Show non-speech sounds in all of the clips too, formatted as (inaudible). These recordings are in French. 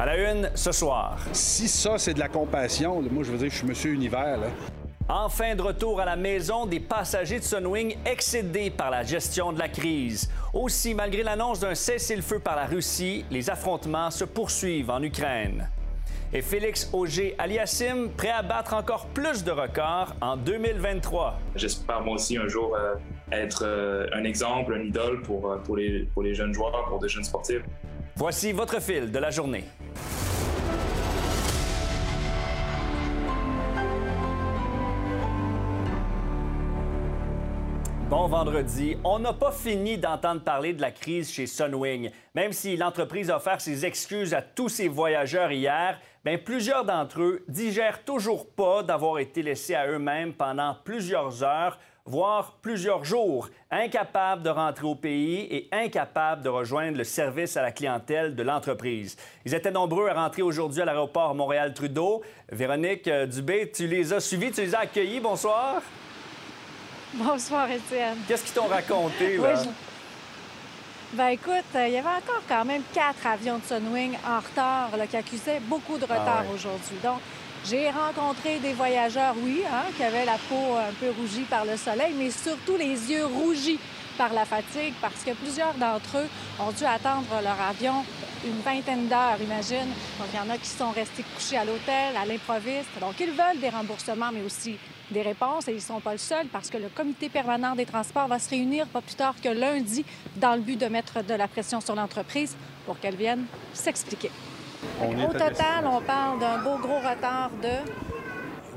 À la une, ce soir. Si ça, c'est de la compassion, moi, je veux dire, je suis Monsieur Univers. Là. Enfin de retour à la maison, des passagers de Sunwing excédés par la gestion de la crise. Aussi, malgré l'annonce d'un cessez-le-feu par la Russie, les affrontements se poursuivent en Ukraine. Et Félix Auger-Aliassime, prêt à battre encore plus de records en 2023. J'espère moi aussi un jour euh, être euh, un exemple, un idole pour, euh, pour, les, pour les jeunes joueurs, pour des jeunes sportifs. Voici votre fil de la journée. Bon vendredi. On n'a pas fini d'entendre parler de la crise chez Sunwing. Même si l'entreprise a offert ses excuses à tous ses voyageurs hier, bien, plusieurs d'entre eux digèrent toujours pas d'avoir été laissés à eux-mêmes pendant plusieurs heures, voire plusieurs jours, incapables de rentrer au pays et incapables de rejoindre le service à la clientèle de l'entreprise. Ils étaient nombreux à rentrer aujourd'hui à l'aéroport Montréal-Trudeau. Véronique euh, Dubé, tu les as suivis, tu les as accueillis. Bonsoir. Bonsoir, Étienne. Qu'est-ce qu'ils t'ont raconté, là? Oui, Ben écoute, euh, il y avait encore quand même quatre avions de Sunwing en retard là, qui accusaient beaucoup de retard Ah aujourd'hui. Donc, j'ai rencontré des voyageurs, oui, hein, qui avaient la peau un peu rougie par le soleil, mais surtout les yeux rougis par la fatigue, parce que plusieurs d'entre eux ont dû attendre leur avion une vingtaine d'heures, imagine. Donc, il y en a qui sont restés couchés à l'hôtel, à l'improviste. Donc, ils veulent des remboursements, mais aussi des réponses. Et ils ne sont pas le seul, parce que le comité permanent des transports va se réunir pas plus tard que lundi dans le but de mettre de la pression sur l'entreprise pour qu'elle vienne s'expliquer. On est Au total, on parle d'un beau gros retard de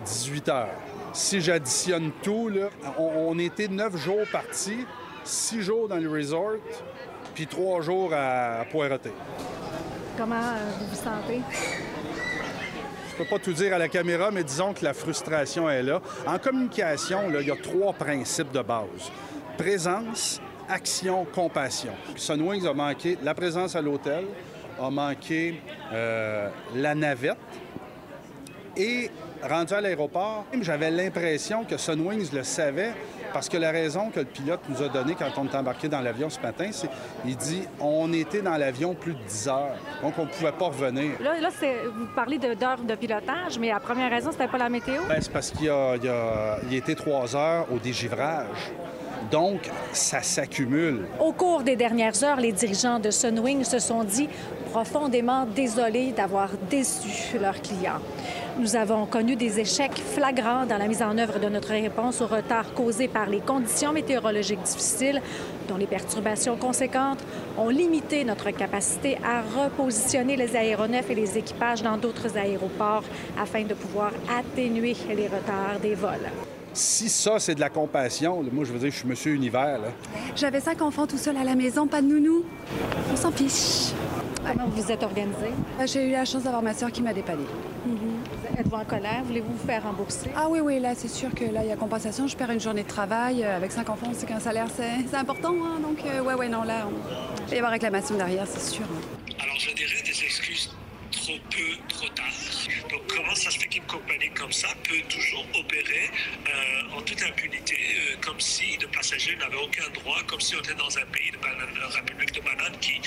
18 heures. Si j'additionne tout, là, on, on était neuf jours partis, six jours dans le resort, puis trois jours à, à poireauter. comment euh, vous vous sentez? Je peux pas tout dire à la caméra, mais disons que la frustration est là. En communication, là, il y a trois principes de base. Présence, action, compassion. Sunwings a manqué la présence à l'hôtel, a manqué euh, la navette et rendu à l'aéroport, j'avais l'impression que Sunwings le savait parce que la raison que le pilote nous a donnée quand on est embarqué dans l'avion ce matin, c'est il dit on était dans l'avion plus de 10 heures, donc on ne pouvait pas revenir. Là, là c'est- vous parlez d'heures de, pilotage, mais la première raison, c'était pas la météo? Ben, c'est parce qu'il y a, il a- il était trois heures au dégivrage. Donc, ça s'accumule. Au cours des dernières heures, les dirigeants de Sunwing se sont dit profondément désolés d'avoir déçu leurs clients. Nous avons connu des échecs flagrants dans la mise en œuvre de notre réponse au retard causé par les conditions météorologiques difficiles, dont les perturbations conséquentes ont limité notre capacité à repositionner les aéronefs et les équipages dans d'autres aéroports afin de pouvoir atténuer les retards des vols. Si ça, c'est de la compassion, moi, je veux dire, je suis Monsieur Univers. Là. J'avais cinq enfants tout seul à la maison, pas de nounou. On s'en fiche. Comment vous êtes organisé? Euh, J'ai eu la chance d'avoir ma soeur qui m'a dépanné. Êtes-vous en colère? Voulez-vous vous faire rembourser? Ah oui, oui, là, c'est sûr que là, il y a compensation. Je perds une journée de travail. Euh, Avec cinq enfants, c'est qu'un salaire, c'est c'est important. hein. Donc, euh, ouais, ouais, non, là, on... il va y avoir réclamation derrière, c'est sûr. hein. Alors je dirais ça peut toujours opérer euh, en toute impunité, euh, comme si le passager n'avait aucun droit, comme si on était dans un pays de la République de banane qui,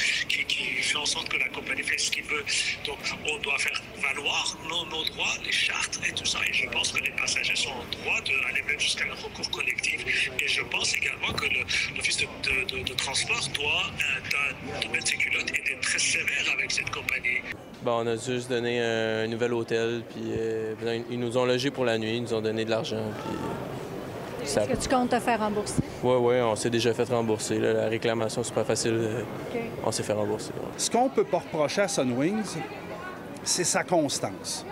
fait en sorte que la compagnie fait ce qu'il veut. Donc on doit faire valoir nos, droits, les chartes et tout ça. Et je pense que les passagers sont en droit d'aller même jusqu'à un recours collectif. Et je pense également que l'Office de, de- transport doit, euh, mettre ses culottes et être très sévère avec cette compagnie. Bon, on a juste donné un nouvel hôtel, puis euh, ben, ils nous ont logés pour la nuit, ils nous ont donné de l'argent, puis euh, ça... Est-ce que tu comptes te faire rembourser? Ouais, ouais, on s'est déjà fait rembourser. là. La réclamation, c'est pas facile. euh. On s'est fait rembourser. ouais. Ce qu'on peut pas reprocher à Sunwings, c'est sa constance.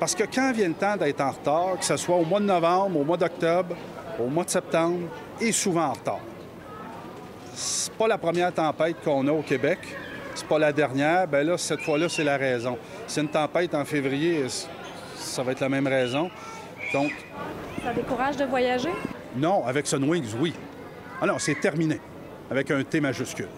Parce que quand vient le temps d'être en retard, que ce soit au mois de novembre, au mois d'octobre, au mois de septembre, et souvent en retard. C'est pas la première tempête qu'on a au Québec. C'est pas la dernière. Ben là, cette fois-là, c'est la raison. C'est une tempête en février, ça va être la même raison. Donc, Ça décourage de voyager? non, avec Sunwings, oui. Ah non, c'est terminé. Avec un T majuscule.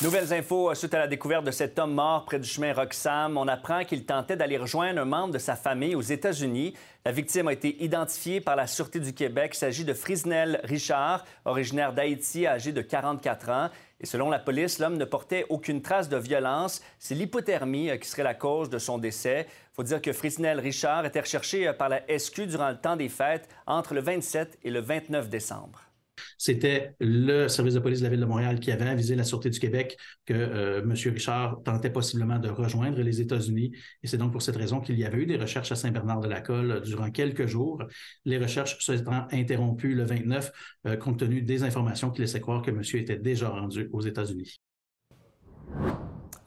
Nouvelles infos euh, suite à la découverte de cet homme mort près du chemin Roxham. On apprend qu'il tentait d'aller rejoindre un membre de sa famille aux États-Unis. La victime a été identifiée par la Sûreté du Québec. Il s'agit de Frisnel Richard, originaire d'Haïti, âgé de 44 ans. Et selon la police, l'homme ne portait aucune trace de violence. C'est l'hypothermie qui serait la cause de son décès. Il faut dire que Frisnel Richard était recherché par la SQ durant le temps des fêtes entre le 27 et le 29 décembre. C'était le service de police de la Ville de Montréal qui avait avisé la Sûreté du Québec que euh, M. Richard tentait possiblement de rejoindre les États-Unis. Et c'est donc pour cette raison qu'il y avait eu des recherches à Saint-Bernard-de-la-Colle durant quelques jours. Les recherches se sont interrompues le 29 euh, compte tenu des informations qui laissaient croire que M. était déjà rendu aux États-Unis.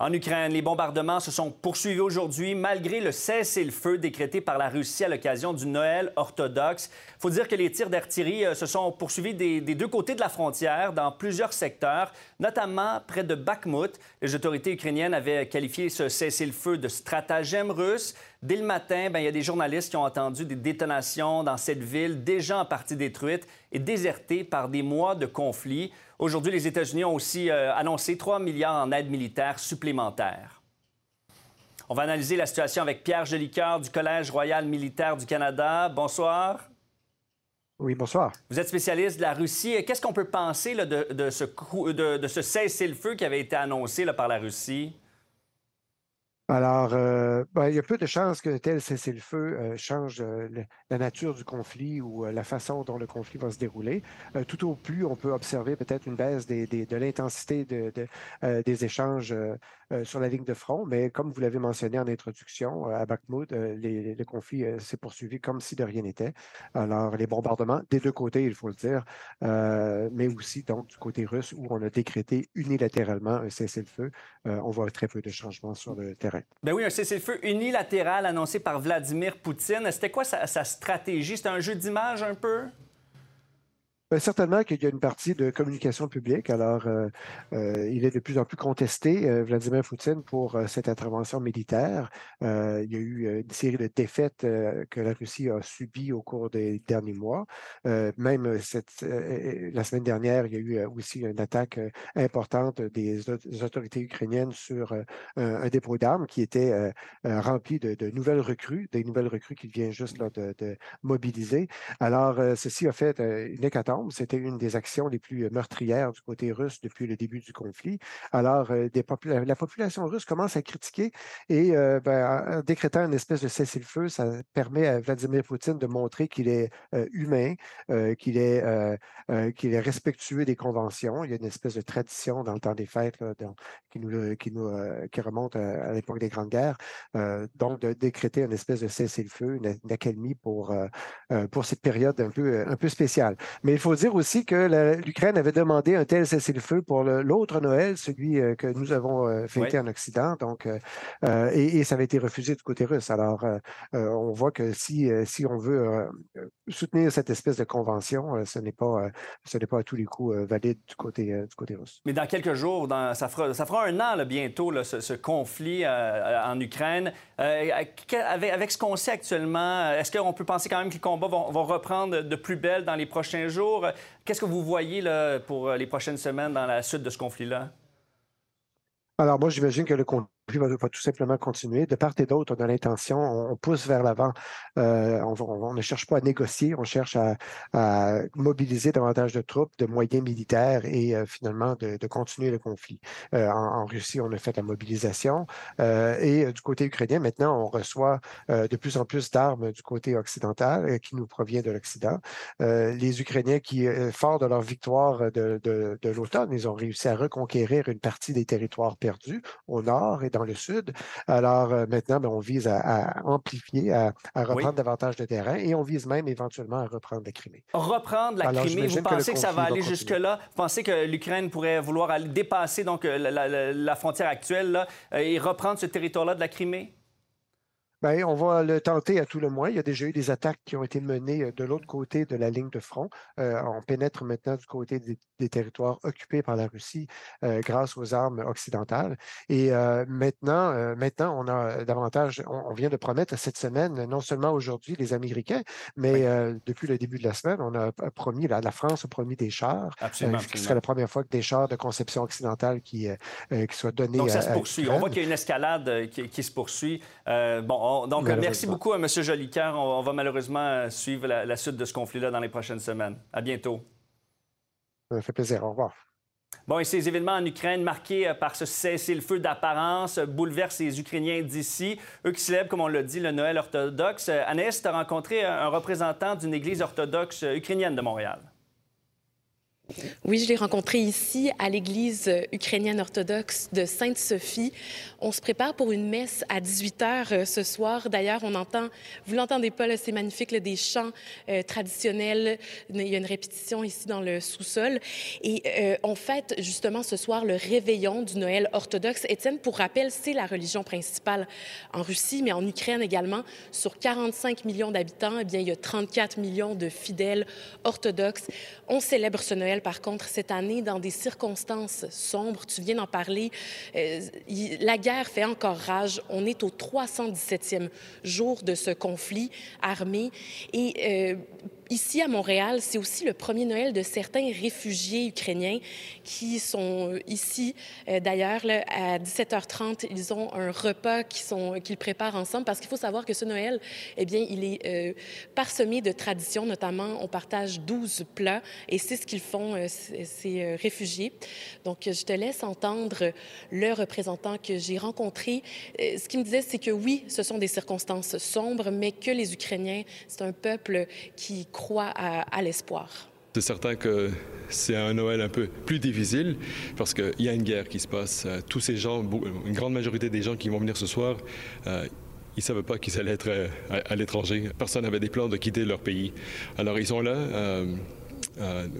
En Ukraine, les bombardements se sont poursuivis aujourd'hui malgré le cessez-le-feu décrété par la Russie à l'occasion du Noël orthodoxe. Il faut dire que les tirs d'artillerie euh, se sont poursuivis des, deux côtés de la frontière dans plusieurs secteurs, notamment près de Bakhmut. Les autorités ukrainiennes avaient qualifié ce cessez-le-feu de stratagème russe. Dès le matin, ben, il y a des journalistes qui ont entendu des détonations dans cette ville déjà en partie détruite et désertée par des mois de conflit. Aujourd'hui, les États-Unis ont aussi euh, annoncé 3 milliards en aide militaire supplémentaire. On va analyser la situation avec Pierre Jolicoeur du Collège royal militaire du Canada. Bonsoir. Oui, bonsoir. Vous êtes spécialiste de la Russie. Qu'est-ce qu'on peut penser de, ce, de, ce cessez-le-feu qui avait été annoncé par la Russie? Alors, euh, ben, il y a peu de chances que tel cessez-le-feu euh, change euh, la nature du conflit ou la façon dont le conflit va se dérouler. tout au plus, on peut observer peut-être une baisse de l'intensité des échanges sur la ligne de front, mais comme vous l'avez mentionné en introduction, à Bakhmut, le conflit s'est poursuivi comme si de rien n'était. Alors, les bombardements des deux côtés, il faut le dire, mais aussi donc du côté russe où on a décrété unilatéralement un cessez-le-feu, on voit très peu de changements sur le terrain. Ben oui, un cessez-le-feu unilatéral annoncé par Vladimir Poutine. C'était quoi sa stratégie? C'était un jeu d'image un peu? Ben, certainement qu'il y a une partie de communication publique. Alors, euh, euh, il est de plus en plus contesté, euh, Vladimir Poutine, pour cette intervention militaire. il y a eu une série de défaites que la Russie a subies au cours des derniers mois. même cette, la semaine dernière, il y a eu aussi une attaque importante des, autorités ukrainiennes sur un, dépôt d'armes qui était rempli de, nouvelles recrues, des nouvelles recrues qu'il vient juste de, de, mobiliser. Alors, ceci a fait une hécatombe c'était une des actions les plus meurtrières du côté russe depuis le début du conflit. Alors, euh, la population russe commence à critiquer et euh, ben, en décrétant une espèce de cessez-le-feu, ça permet à Vladimir Poutine de montrer qu'il est euh, humain, qu'il est, respectueux des conventions. Il y a une espèce de tradition dans le temps des fêtes qui, remonte à, l'époque des Grandes Guerres. donc, de décréter une espèce de cessez-le-feu, une, accalmie pour, pour cette période un peu, un peu spéciale. Mais il faut faut dire aussi que l'Ukraine avait demandé un tel cessez-le-feu pour l'autre Noël, celui euh, que nous avons euh, fêté en Occident, donc, euh, et, ça avait été refusé du côté russe. Alors, on voit que si, si on veut soutenir cette espèce de convention, ce n'est pas, ce n'est pas à tous les coups valide du côté, du côté russe. Mais dans quelques jours, dans, ça, fera, ça fera un an bientôt, ce, conflit en Ukraine. avec, avec, ce qu'on sait actuellement, est-ce qu'on peut penser quand même que les combats vont reprendre de plus belle dans les prochains jours? Qu'est-ce que vous voyez là, pour euh, les prochaines semaines dans la suite de ce conflit-là? Alors, moi, j'imagine que le conflit va, tout simplement continuer. De part et d'autre, on a l'intention, on, pousse vers l'avant. Euh, on, ne cherche pas à négocier, on cherche à, mobiliser davantage de troupes, de moyens militaires et euh, finalement de, continuer le conflit. Euh, en, Russie, on a fait la mobilisation et du côté ukrainien, maintenant, on reçoit de plus en plus d'armes du côté occidental qui nous provient de l'Occident. les Ukrainiens qui, forts de leur victoire de, de l'automne, ils ont réussi à reconquérir une partie des territoires perdus au nord et dans le sud. Alors euh, maintenant, ben, on vise à, amplifier, à, reprendre davantage de terrain et on vise même éventuellement à reprendre la Crimée. Reprendre la Crimée, vous pensez que, ça va aller jusque-là? Vous pensez que l'Ukraine pourrait vouloir aller dépasser donc, euh, la, frontière actuelle là, et reprendre ce territoire-là de la Crimée? Bien, on va le tenter à tout le moins. Il y a déjà eu des attaques qui ont été menées de l'autre côté de la ligne de front. on pénètre maintenant du côté des, des territoires occupés par la Russie euh, grâce aux armes occidentales. Et euh, maintenant, euh, maintenant, on a davantage, on, vient de promettre cette semaine, non seulement aujourd'hui les Américains, mais depuis le début de la semaine, on a promis, la, la France a promis des chars, absolument, ce serait la première fois que des chars de conception occidentale qui, qui soient donnés. Donc ça se poursuit. on voit qu'il y a une escalade qui, se poursuit. bon, donc merci beaucoup à M. Jolicoeur. On, va malheureusement suivre la, la suite de ce conflit-là dans les prochaines semaines. À bientôt. Ça fait plaisir. Au revoir. Bon, et ces événements en Ukraine marqués euh, par ce cessez-le-feu d'apparence bouleversent les Ukrainiens d'ici, eux qui célèbrent, comme on l'a dit, le Noël orthodoxe. Anaïs, tu as rencontré un représentant d'une église orthodoxe ukrainienne de Montréal. Oui, je l'ai rencontré ici à l'église ukrainienne orthodoxe de Sainte-Sophie. On se prépare pour une messe à 18 h euh, ce soir. D'ailleurs, on entend, vous l'entendez pas, c'est magnifique, des chants euh, traditionnels. Il y a une répétition ici dans le sous-sol. Et euh, on fête justement ce soir le réveillon du Noël orthodoxe. Étienne, pour rappel, c'est la religion principale en Russie, mais en Ukraine également. Sur 45 millions d'habitants, eh bien, il y a 34 millions de fidèles orthodoxes. On célèbre ce Noël par contre, cette année, dans des circonstances sombres. Tu viens d'en parler. Euh, la guerre fait encore rage. On est au 317e jour de ce conflit armé. Et euh, Ici, à Montréal, c'est aussi le premier Noël de certains réfugiés ukrainiens qui sont ici. Euh, d'ailleurs, à 17h30, ils ont un repas qu'ils préparent ensemble parce qu'il faut savoir que ce Noël, eh bien, il est euh, parsemé de traditions, notamment on partage 12 plats et c'est ce qu'ils font, euh, ces réfugiés. Donc, je te laisse entendre le représentant que j'ai rencontré. ce qu'il me disait, c'est que oui, ce sont des circonstances sombres, mais que les Ukrainiens, c'est un peuple qui C'est certain que c'est un Noël un peu plus difficile parce qu'il y a une guerre qui se passe. Euh, tous ces gens, une grande majorité des gens qui vont venir ce soir, euh, ils ne savaient pas qu'ils allaient être euh, à, l'étranger. Personne n'avait des plans de quitter leur pays. Alors ils sont là.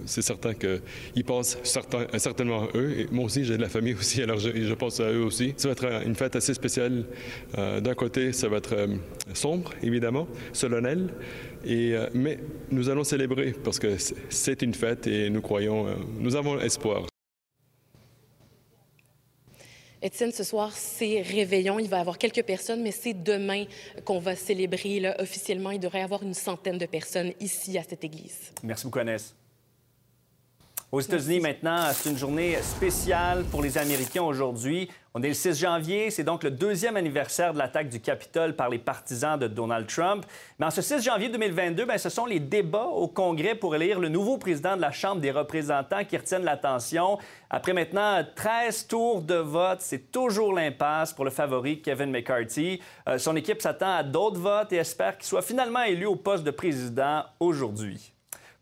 C'est certain qu'ils pensent certain, certainement à eux. Et moi aussi, j'ai de la famille aussi, alors je, pense à eux aussi. Ça va être une fête assez spéciale. Euh, d'un côté, ça va être euh, sombre, évidemment, solennel, et, mais nous allons célébrer parce que c'est une fête et nous croyons, nous avons espoir. Étienne, ce soir, c'est réveillon. Il va y avoir quelques personnes, mais c'est demain qu'on va célébrer là, officiellement. Il devrait y avoir une centaine de personnes ici à cette église. Merci beaucoup, Annès. Aux États-Unis, maintenant, c'est une journée spéciale pour les Américains aujourd'hui. On est le 6 janvier, c'est donc le deuxième anniversaire de l'attaque du Capitole par les partisans de Donald Trump. Mais en ce 6 janvier 2022, bien, ce sont les débats au Congrès pour élire le nouveau président de la Chambre des représentants qui retiennent l'attention. Après maintenant 13 tours de vote, c'est toujours l'impasse pour le favori Kevin McCarthy. Euh, son équipe s'attend à d'autres votes et espère qu'il soit finalement élu au poste de président aujourd'hui.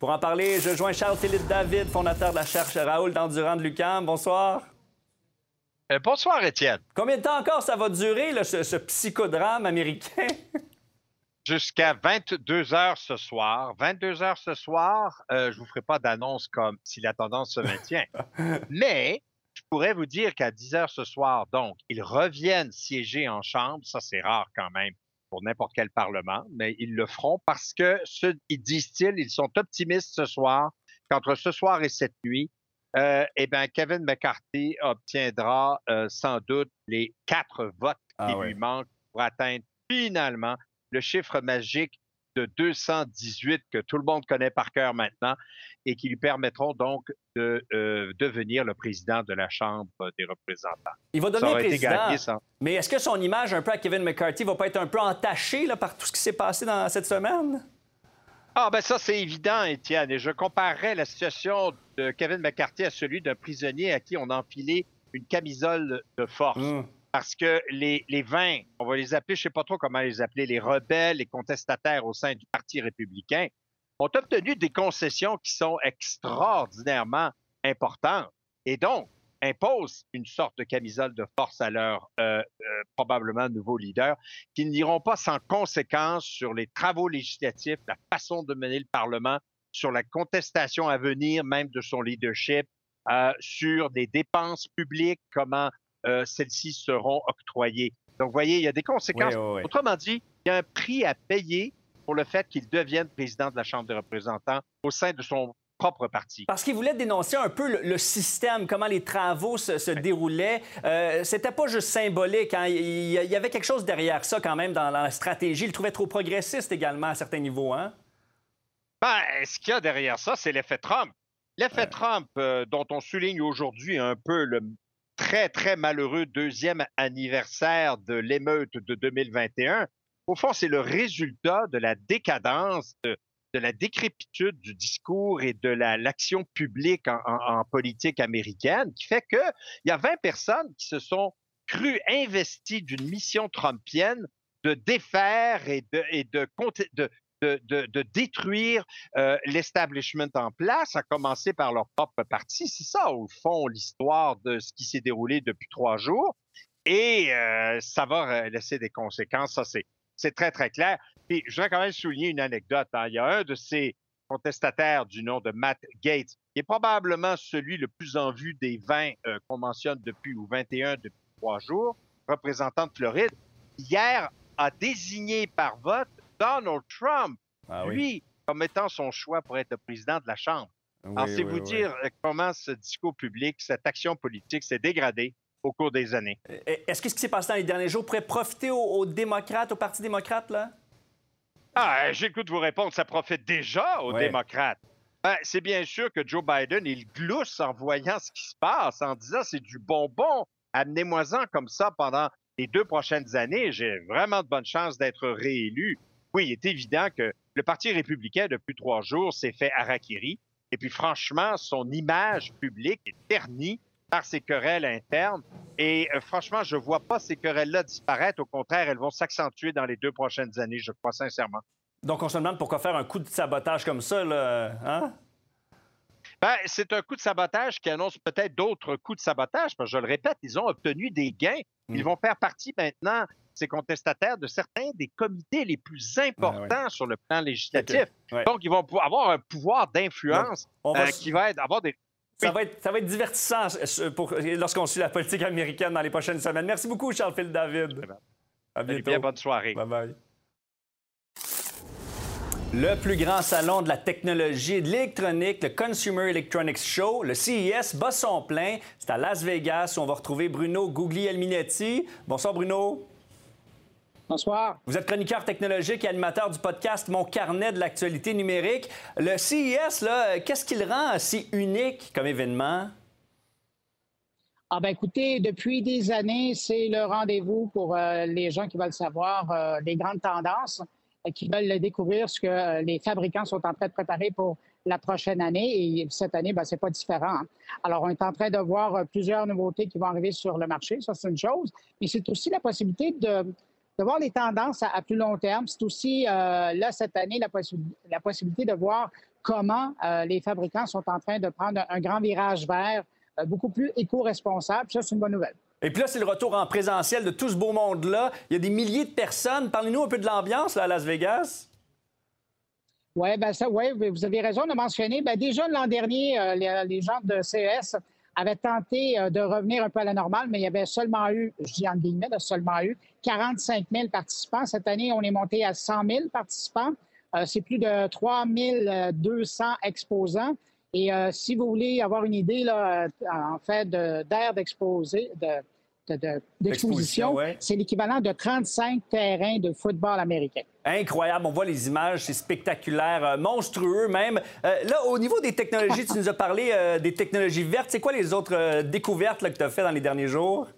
Pour en parler, je joins Charles-Philippe David, fondateur de la cherche Raoul d'Endurant de Lucam. Bonsoir. Euh, bonsoir, Étienne. Combien de temps encore ça va durer, ce, psychodrame américain? (laughs) Jusqu'à 22 heures ce soir. 22 heures ce soir, euh, je ne vous ferai pas d'annonce comme si la tendance se maintient. (laughs) Mais je pourrais vous dire qu'à 10 heures ce soir, donc, ils reviennent siéger en chambre. Ça, c'est rare quand même pour n'importe quel Parlement, mais ils le feront parce que, ce, ils disent-ils, ils sont optimistes ce soir qu'entre ce soir et cette nuit, euh, eh bien, Kevin McCarthy obtiendra euh, sans doute les quatre votes ah qui lui manquent pour atteindre finalement le chiffre magique 218 que tout le monde connaît par cœur maintenant et qui lui permettront donc de euh, devenir le président de la Chambre des représentants. Il va devenir président. Mais est-ce que son image un peu à Kevin McCarthy va pas être un peu entachée là, par tout ce qui s'est passé dans cette semaine? Ah ben ça c'est évident, Étienne. Et je comparerais la situation de Kevin McCarthy à celui d'un prisonnier à qui on a enfilé une camisole de force. Hum parce que les, les 20, on va les appeler, je ne sais pas trop comment les appeler, les rebelles, les contestataires au sein du Parti républicain, ont obtenu des concessions qui sont extraordinairement importantes et donc imposent une sorte de camisole de force à leur euh, euh, probablement nouveau leader, qui n'iront pas sans conséquences sur les travaux législatifs, la façon de mener le Parlement, sur la contestation à venir même de son leadership, euh, sur des dépenses publiques, comment euh, celles-ci seront octroyées. Donc, vous voyez, il y a des conséquences. Autrement dit, il y a un prix à payer pour le fait qu'il devienne président de la Chambre des représentants au sein de son propre parti. Parce qu'il voulait dénoncer un peu le, système, comment les travaux se, déroulaient. Euh, C'était pas juste symbolique. Hein. Il, y avait quelque chose derrière ça quand même dans la stratégie. Il le trouvait trop progressiste également à certains niveaux. Hein? Ben, ce qu'il y a derrière ça, c'est l'effet Trump. L'effet Trump, euh, dont on souligne aujourd'hui un peu le, très, très malheureux deuxième anniversaire de l'émeute de 2021, au fond, c'est le résultat de la décadence de la décrépitude du discours et de l'action publique en, politique américaine qui fait qu'il y a 20 personnes qui se sont crues investies d'une mission trumpienne de défaire et de, de, détruire euh, l'establishment en place, à commencer par leur propre parti. C'est ça, au fond, l'histoire de ce qui s'est déroulé depuis trois jours. Et euh, ça va laisser des conséquences. Ça, c'est très, très clair. Et je voudrais quand même souligner une anecdote. Hein. Il y a un de ces contestataires du nom de Matt Gates, qui est probablement celui le plus en vue des 20 euh, qu'on mentionne depuis, ou 21 depuis trois jours, représentant de Floride, hier a désigné par vote Donald Trump, ah lui, comme étant son choix pour être le président de la Chambre. Alors, c'est vous dire euh, comment ce discours public, cette action politique s'est dégradée au cours des années? Est-ce que ce qui s'est passé dans les derniers jours pourrait profiter aux démocrates, au Parti démocrate, là? Ah, j'écoute vous répondre, ça profite déjà aux démocrates. Ben, c'est bien sûr que Joe Biden, il glousse en voyant ce qui se passe, en disant c'est du bonbon, amenez-moi-en comme ça pendant les deux prochaines années, j'ai vraiment de bonnes chances d'être réélu. Oui, il est évident que le Parti républicain, depuis trois jours, s'est fait harakiri. Et puis, franchement, son image publique est ternie par ces querelles internes. Et euh, franchement, je ne vois pas ces querelles-là disparaître. Au contraire, elles vont s'accentuer dans les deux prochaines années, je crois sincèrement. Donc, on se demande pourquoi faire un coup de sabotage comme ça, là, hein? Ben, c'est un coup de sabotage qui annonce peut-être d'autres coups de sabotage, parce que je le répète, ils ont obtenu des gains. Ils mm. vont faire partie maintenant, ces contestataires, de certains des comités les plus importants sur le plan législatif. Donc, ils vont avoir un pouvoir d'influence euh, qui va être, avoir des, ça, va être, ça va être divertissant lorsqu'on suit la politique américaine dans les prochaines semaines. Merci beaucoup, Charles-Philippe David. À bientôt. Bien, bonne soirée. Bye-bye. Le plus grand salon de la technologie et de l'électronique, le Consumer Electronics Show, le CES, bat son plein. C'est à Las Vegas où on va retrouver Bruno Guglielminetti. Bonsoir, Bruno. Bonsoir. Vous êtes chroniqueur technologique et animateur du podcast Mon carnet de l'actualité numérique. Le CES, qu'est-ce qui le rend si unique comme événement? Ah ben écoutez, depuis des années, c'est le rendez-vous pour euh, les gens qui veulent savoir euh, les grandes tendances qui veulent découvrir ce que euh, les fabricants sont en train de préparer pour la prochaine année. Et cette année, ben, c'est pas différent. Hein. Alors, on est en train de voir euh, plusieurs nouveautés qui vont arriver sur le marché. Ça, c'est une chose. Mais c'est aussi la possibilité de, de voir les tendances à, plus long terme. C'est aussi, euh, là, cette année, la, la, possibilité de voir comment les fabricants sont en train de prendre un, grand virage vert, beaucoup plus éco-responsable. Ça, c'est une bonne nouvelle. Et puis là, c'est le retour en présentiel de tout ce beau monde-là. Il y a des milliers de personnes. Parlez-nous un peu de l'ambiance à Las Vegas. Oui, ben ça, ouais, vous avez raison de mentionner. Ben déjà l'an dernier, euh, les, gens de CES avaient tenté euh, de revenir un peu à la normale, mais il y avait seulement eu, je dis en guillemets, seulement eu 45 000 participants. Cette année, on est monté à 100 000 participants. Euh, c'est plus de 3 200 exposants. Et si vous voulez avoir une idée, là, en fait, d'air d'exposé, de, d'exposition, c'est l'équivalent de 35 terrains de football américain. Incroyable, on voit les images, c'est spectaculaire, euh, monstrueux même. Euh, là, au niveau des technologies, tu nous as parlé euh, des technologies vertes. C'est quoi les autres découvertes que tu as fait dans les derniers jours?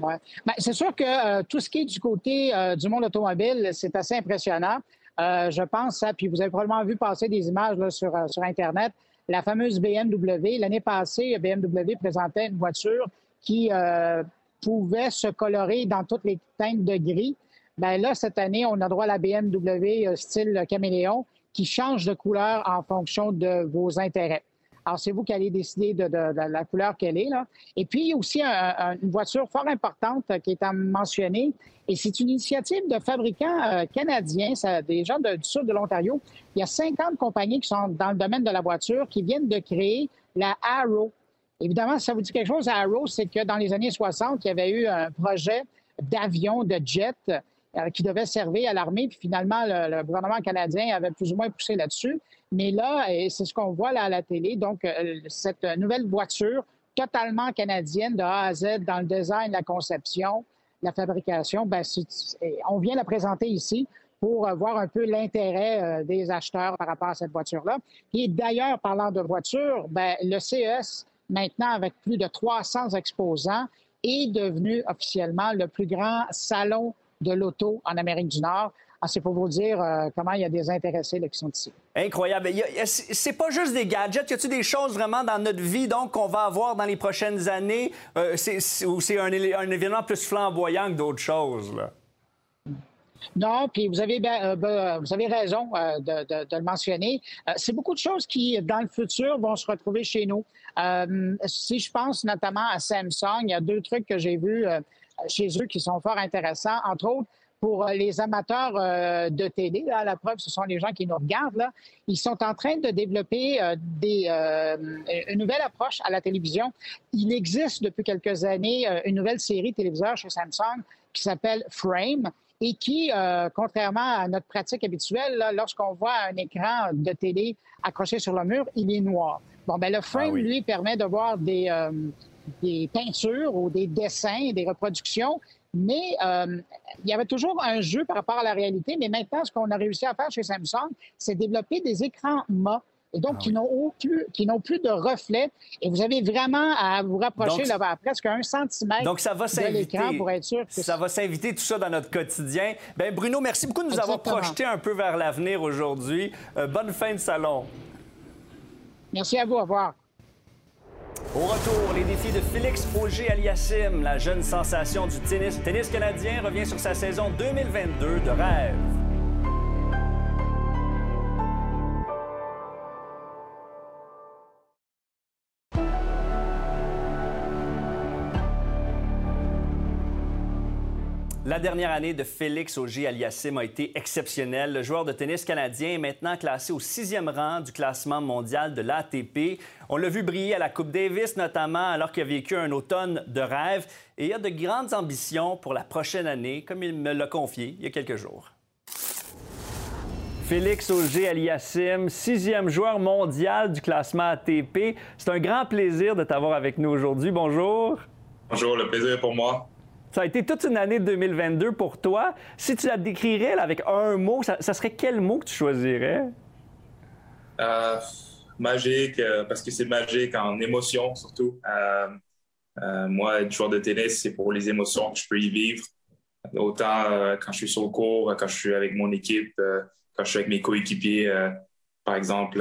Ouais. Ben, c'est sûr que tout ce qui est du côté du monde automobile, c'est assez impressionnant. je pense, ça, puis vous avez probablement vu passer des images sur, sur Internet, la fameuse BMW. L'année passée, BMW présentait une voiture qui euh, pouvait se colorer dans toutes les teintes de gris. Bien là, cette année, on a droit à la BMW euh, style caméléon qui change de couleur en fonction de vos intérêts. Alors, c'est vous qui allez décider de, la couleur qu'elle est. Et puis, il y a aussi une voiture fort importante qui est à mentionner. Et c'est une initiative de fabricants euh, canadiens, ça, des gens du sud de l'Ontario. Il y a 50 compagnies qui sont dans le domaine de la voiture qui viennent de créer la Arrow. Évidemment, ça vous dit quelque chose à Arrow, c'est que dans les années 60, il y avait eu un projet d'avion, de jet euh, qui devait servir à l'armée, puis finalement, le, gouvernement canadien avait plus ou moins poussé là-dessus. Mais là, et c'est ce qu'on voit là à la télé, donc euh, cette nouvelle voiture totalement canadienne de A à Z dans le design, la conception, la fabrication, ben, on vient la présenter ici pour euh, voir un peu l'intérêt des acheteurs par rapport à cette voiture-là. Et d'ailleurs, parlant de voiture, ben, le CES maintenant avec plus de 300 exposants, est devenu officiellement le plus grand salon de l'auto en Amérique du Nord. ah, c'est pour vous dire euh, comment il y a des intéressés qui sont ici. Incroyable. C'est pas juste des gadgets. Y a-t-il des choses vraiment dans notre vie donc qu'on va avoir dans les prochaines années? Euh, ou c'est un, événement plus flamboyant que d'autres choses? Là? Non, puis vous avez, ben, ben, vous avez raison de, le mentionner. c'est beaucoup de choses qui, dans le futur, vont se retrouver chez nous. si je pense notamment à Samsung, il y a deux trucs que j'ai vus chez eux qui sont fort intéressants. Entre autres, pour euh, les amateurs euh, de télé, à la preuve, ce sont les gens qui nous regardent, là, ils sont en train de développer euh, des, une nouvelle approche à la télévision. Il existe depuis quelques années une nouvelle série téléviseur chez Samsung qui s'appelle Frame et qui, contrairement à notre pratique habituelle, lorsqu'on voit un écran de télé accroché sur le mur, il est noir. Bon, ben le Frame, ah lui, permet de voir des, des peintures ou des dessins, des reproductions mais euh, il y avait toujours un jeu par rapport à la réalité. Mais maintenant, ce qu'on a réussi à faire chez Samsung, c'est développer des écrans MA. Et donc, ah qui n'ont plus, qui n'ont plus de reflets. Et vous avez vraiment à vous rapprocher là, à presque un centimètre donc ça va de l'écran pour être sûr que ça va s'inviter tout ça dans notre quotidien. Bien, Bruno, merci beaucoup de nous avoir projeté un peu vers l'avenir aujourd'hui. Euh, bonne fin de salon. Merci à vous. Au revoir. Au retour, les défis de Félix Auger-Aliassime, la jeune sensation du tennis. Tennis canadien revient sur sa saison 2022 de rêve. La dernière année de Félix Auger-Aliassime a été exceptionnelle. Le joueur de tennis canadien est maintenant classé au sixième rang du classement mondial de l'ATP. On l'a vu briller à la Coupe Davis, notamment alors qu'il a vécu un automne de rêve. Et il a de grandes ambitions pour la prochaine année, comme il me l'a confié il y a quelques jours. Félix Auger-Aliassime, sixième joueur mondial du classement ATP. C'est un grand plaisir de t'avoir avec nous aujourd'hui. Bonjour. Bonjour, le plaisir est pour moi. Ça a été toute une année 2022 pour toi. Si tu la décrirais avec un mot, ça, serait quel mot que tu choisirais? Euh, magique, euh, parce que c'est magique en émotion surtout. Euh, moi, être joueur de tennis, c'est pour les émotions que je peux y vivre. Autant quand je suis sur le cours, quand je suis avec mon équipe, quand je suis avec mes coéquipiers, par exemple,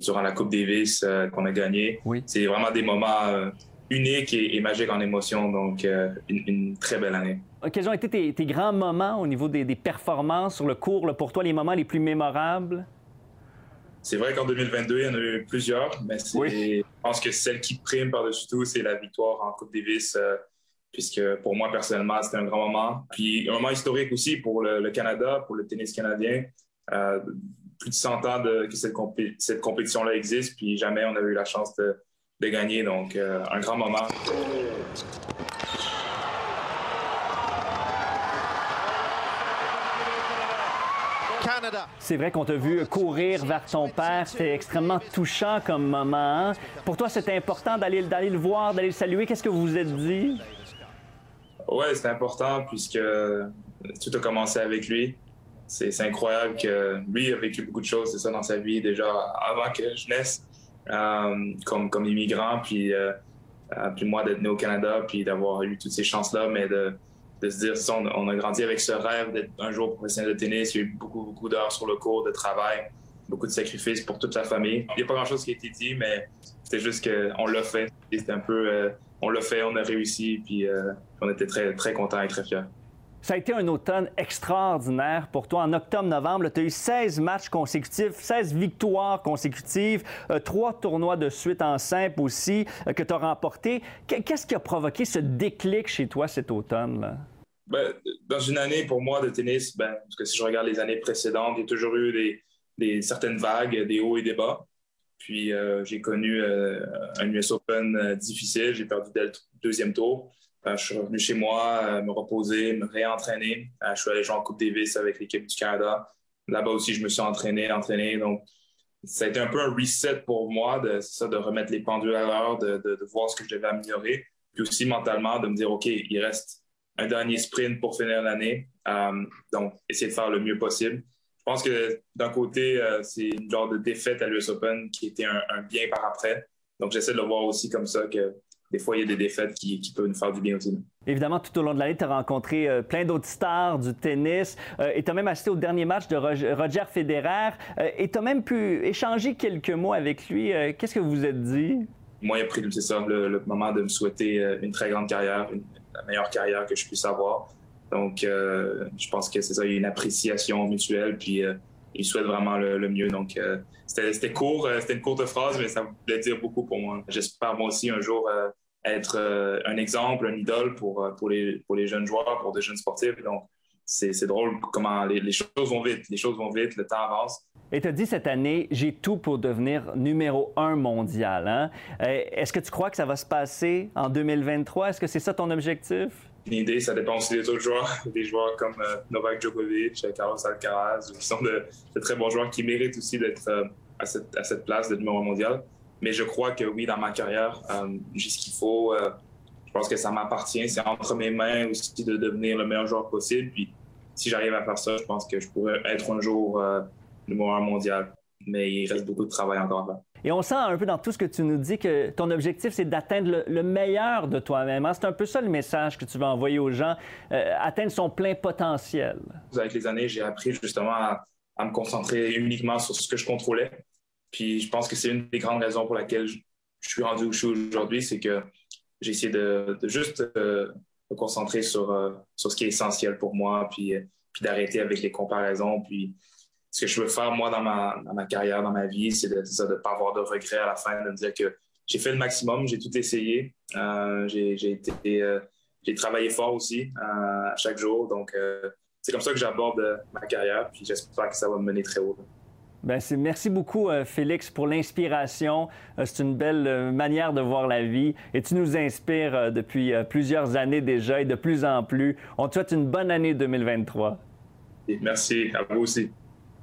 durant la Coupe Davis qu'on a gagnée. Oui. C'est vraiment des moments unique et, magique en émotion. Donc, euh, une, très belle année. Quels ont été tes, grands moments au niveau des, performances sur le cours, pour toi, les moments les plus mémorables? C'est vrai qu'en 2022, il y en a eu plusieurs, mais je pense que celle qui prime par-dessus tout, c'est la victoire en Coupe Davis, euh, puisque pour moi, personnellement, c'était un grand moment. Puis un moment historique aussi pour le, Canada, pour le tennis canadien. Euh, plus de 100 ans de, que cette, cette compétition-là existe, puis jamais on avait eu la chance de, de gagner. Donc, euh, un grand moment. C'est vrai qu'on t'a vu courir vers ton père. C'était extrêmement touchant comme moment. Hein? Pour toi, c'était important d'aller le voir, d'aller le saluer. Qu'est-ce que vous vous êtes dit? Oui, c'est important puisque tout a commencé avec lui. C'est incroyable que lui a vécu beaucoup de choses, c'est ça, dans sa vie déjà avant que je naisse. Euh, comme, comme immigrant, puis, euh, euh, puis moi d'être né au Canada, puis d'avoir eu toutes ces chances-là, mais de, de se dire, on, a grandi avec ce rêve d'être un jour professionnel de tennis. Il y a eu beaucoup, beaucoup d'heures sur le cours, de travail, beaucoup de sacrifices pour toute la famille. Il n'y a pas grand-chose qui a été dit, mais c'était juste qu'on l'a fait. C'était un peu, on l'a fait, on a réussi, puis on était très, très contents et très fiers. Ça a été un automne extraordinaire pour toi. En octobre-novembre, tu as eu 16 matchs consécutifs, 16 victoires consécutives, euh, trois tournois de suite en simple aussi euh, que tu as remportés. Qu'est-ce qui a provoqué ce déclic chez toi cet automne? Là? Ben, dans une année, pour moi, de tennis, ben, parce que si je regarde les années précédentes, il y a toujours eu des, certaines vagues, des hauts et des bas. Puis euh, j'ai connu un US Open difficile, j'ai perdu dès le deuxième tour. Euh, je suis revenu chez moi, euh, me reposer, me réentraîner. Euh, je suis allé jouer en Coupe Davis avec l'équipe du Canada. Là-bas aussi, je me suis entraîné, entraîné. Donc, ça a été un peu un reset pour moi, de, ça, de remettre les pendules à l'heure, de, voir ce que je devais améliorer. Puis aussi mentalement, de me dire, OK, il reste un dernier sprint pour finir l'année. donc, essayer de faire le mieux possible. Je pense que d'un côté, c'est une genre de défaite à l'US Open qui était un, un bien par après. Donc, j'essaie de le voir aussi comme ça, que des fois, il y a des défaites qui, qui peuvent nous faire du bien aussi. Évidemment, tout au long de l'année, tu as rencontré euh, plein d'autres stars du tennis euh, et tu as même assisté au dernier match de Roger, Federer euh, et tu as même pu échanger quelques mots avec lui. Qu'est-ce que vous vous êtes dit? Moi, il a pris ça, le, moment de me souhaiter une très grande carrière, la meilleure carrière que je puisse avoir. Donc, je pense que c'est ça, il y a une appréciation mutuelle, puis il souhaite vraiment le, mieux. Donc, c'était court, c'était une courte phrase, mais ça voulait dire beaucoup pour moi. J'espère moi aussi un jour être euh, un exemple, un idole pour, euh, pour, les, pour les jeunes joueurs, pour des jeunes sportifs. Donc, c'est drôle comment les, choses vont vite. Les choses vont vite, le temps avance. Et tu as dit cette année, j'ai tout pour devenir numéro un mondial. Hein? Euh, est-ce que tu crois que ça va se passer en 2023? Est-ce que c'est ça ton objectif? Une idée, ça dépend aussi des autres joueurs. (laughs) Des joueurs comme Novak Djokovic, Carlos Alcaraz, qui sont de, très bons joueurs qui méritent aussi d'être à, cette, à cette place de numéro un mondial. Mais je crois que oui, dans ma carrière, euh, j'ai ce qu'il faut. Euh, je pense que ça m'appartient. C'est entre mes mains aussi de devenir le meilleur joueur possible. Puis si j'arrive à faire ça, je pense que je pourrais être un jour euh, le meilleur mondial. Mais il reste beaucoup de travail encore à faire. Et on sent un peu dans tout ce que tu nous dis que ton objectif, c'est d'atteindre le, meilleur de toi-même. Hein. C'est un peu ça le message que tu veux envoyer aux gens, atteindre son plein potentiel. Avec les années, j'ai appris justement à, me concentrer uniquement sur ce que je contrôlais. Puis je pense que c'est une des grandes raisons pour laquelle je, suis rendu où je suis aujourd'hui, c'est que j'ai essayé de, juste euh, me concentrer sur, euh, sur ce qui est essentiel pour moi, puis, euh, puis d'arrêter avec les comparaisons. Puis ce que je veux faire, moi, dans ma, dans ma carrière, dans ma vie, c'est de ne pas avoir de regrets à la fin, de me dire que j'ai fait le maximum, j'ai tout essayé. j'ai été j'ai travaillé fort aussi à chaque jour. Donc, c'est comme ça que j'aborde ma carrière, puis j'espère que ça va me mener très haut. Bien, merci beaucoup, euh, Félix, pour l'inspiration. Euh, c'est une belle euh, manière de voir la vie et tu nous inspires depuis plusieurs années déjà et de plus en plus. On te souhaite une bonne année 2023. Merci, à vous aussi.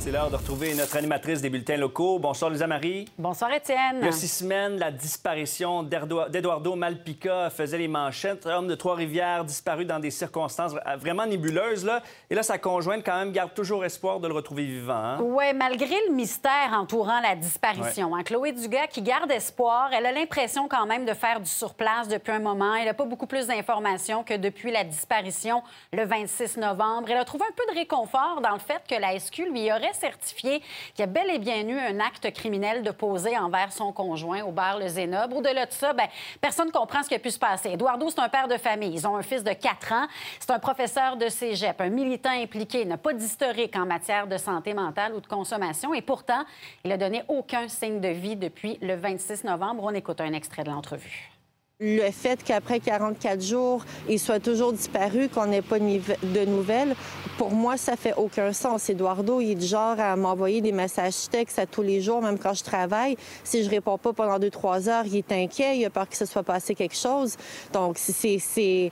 C'est l'heure de retrouver notre animatrice des bulletins locaux. Bonsoir, Lisa Marie. Bonsoir, Étienne. Il y a six semaines, la disparition d'Eduardo Malpica faisait les manchettes. Homme de Trois-Rivières disparu dans des circonstances vraiment nébuleuses. Là. Et là, sa conjointe, quand même, garde toujours espoir de le retrouver vivant. Hein? Oui, malgré le mystère entourant la disparition. Hein. Chloé Dugas, qui garde espoir, elle a l'impression quand même de faire du surplace depuis un moment. Elle n'a pas beaucoup plus d'informations que depuis la disparition le 26 novembre. Elle a trouvé un peu de réconfort dans le fait que la SQ lui aurait certifié qu'il y a bel et bien eu un acte criminel de poser envers son conjoint au bar Le Zénobre. Au-delà de ça, ben, personne ne comprend ce qui a pu se passer. Eduardo, c'est un père de famille. Ils ont un fils de 4 ans. C'est un professeur de cégep, un militant impliqué. Il n'a pas d'historique en matière de santé mentale ou de consommation. Et pourtant, il n'a donné aucun signe de vie depuis le 26 novembre. On écoute un extrait de l'entrevue. Le fait qu'après 44 jours, il soit toujours disparu, qu'on n'ait pas de nouvelles, pour moi, ça fait aucun sens. Eduardo, il est du genre à m'envoyer des messages textes à tous les jours, même quand je travaille. Si je réponds pas pendant deux, trois heures, il est inquiet, il a peur que ce soit passé quelque chose. Donc, c'est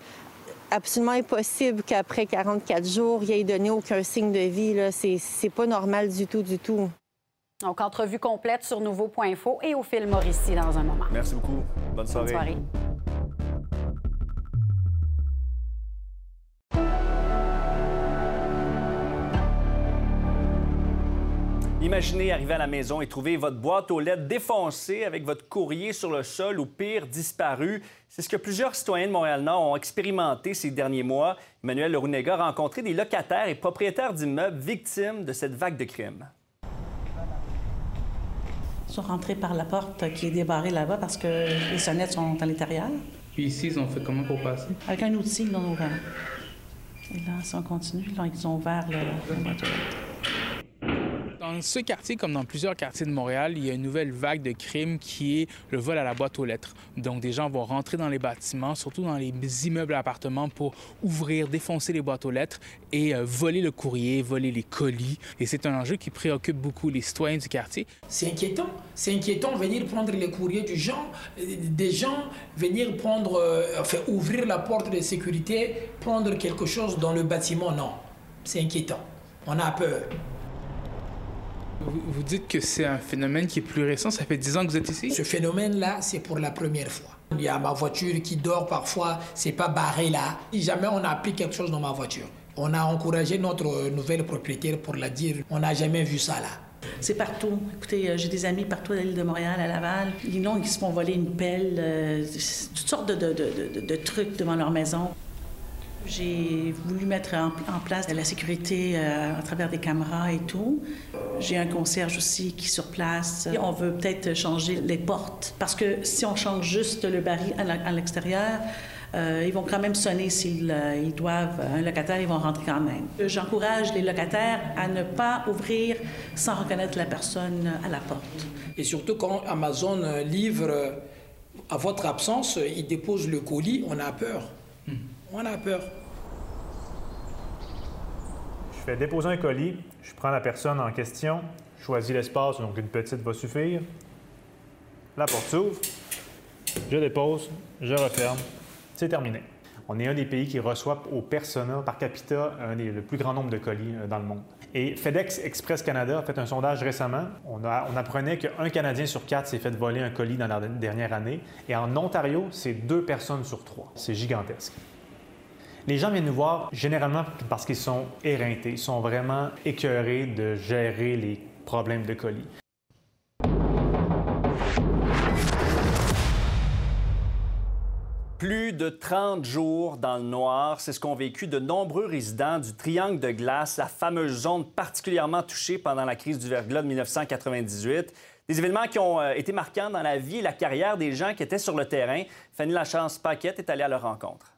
absolument impossible qu'après 44 jours, il ait donné aucun signe de vie. C'est pas normal du tout, du tout. Donc, entrevue complète sur nouveau.info et au film Mauricie dans un moment. Merci beaucoup. Bonne soirée. Bonne soirée. Imaginez arriver à la maison et trouver votre boîte aux lettres défoncée avec votre courrier sur le sol ou pire, disparu. C'est ce que plusieurs citoyens de Montréal-Nord ont expérimenté ces derniers mois. Emmanuel Lerunega a rencontré des locataires et propriétaires d'immeubles victimes de cette vague de crimes sont rentrés par la porte qui est débarrée là-bas parce que les sonnettes sont à l'intérieur. Puis ici, ils ont fait comment pour passer? Avec un outil, ils l'ont ouvert. Et là, si on continue, ils ont ouvert le, le dans ce quartier, comme dans plusieurs quartiers de Montréal, il y a une nouvelle vague de crimes qui est le vol à la boîte aux lettres. Donc, des gens vont rentrer dans les bâtiments, surtout dans les immeubles à appartements, pour ouvrir, défoncer les boîtes aux lettres et euh, voler le courrier, voler les colis. Et c'est un enjeu qui préoccupe beaucoup les citoyens du quartier. C'est inquiétant. C'est inquiétant venir prendre les courriers du gens, euh, des gens venir prendre, euh, enfin, ouvrir la porte de sécurité, prendre quelque chose dans le bâtiment. Non, c'est inquiétant. On a peur. Vous, dites que c'est un phénomène qui est plus récent, ça fait 10 ans que vous êtes ici? Ce phénomène-là, c'est pour la première fois. Il y a ma voiture qui dort parfois, c'est pas barré là. Si jamais on a appris quelque chose dans ma voiture, on a encouragé notre nouvelle propriétaire pour la dire, on n'a jamais vu ça là. C'est partout. Écoutez, euh, j'ai des amis partout à l'île de Montréal, à Laval. Ils n'ont qui se font voler une pelle, euh, toutes sortes de, de, de, de, trucs devant leur maison. J'ai voulu mettre en, place la sécurité euh, à travers des caméras et tout. J'ai un concierge aussi qui est sur place. On veut peut-être changer les portes parce que si on change juste le baril à l'extérieur, euh, ils vont quand même sonner s'ils euh, ils doivent, un locataire, ils vont rentrer quand même. J'encourage les locataires à ne pas ouvrir sans reconnaître la personne à la porte. Et surtout quand Amazon livre à votre absence, il dépose le colis, on a peur. On a peur. Je fais déposer un colis, je prends la personne en question, je choisis l'espace, donc une petite va suffire. La porte s'ouvre, je dépose, je referme, c'est terminé. On est un des pays qui reçoit au persona par capita un le plus grand nombre de colis euh, dans le monde. Et FedEx Express Canada a fait un sondage récemment. On apprenait qu'un Canadien sur quatre s'est fait voler un colis dans la dernière année. Et en Ontario, c'est deux personnes sur trois. C'est gigantesque. Les gens viennent nous voir généralement parce qu'ils sont éreintés, ils sont vraiment écœurés de gérer les problèmes de colis. Plus de 30 jours dans le noir, c'est ce qu'ont vécu de nombreux résidents du Triangle de glace, la fameuse zone particulièrement touchée pendant la crise du verglas de 1998. Des événements qui ont euh, été marquants dans la vie et la carrière des gens qui étaient sur le terrain. Fanny Lachance Paquette est allée à leur rencontre.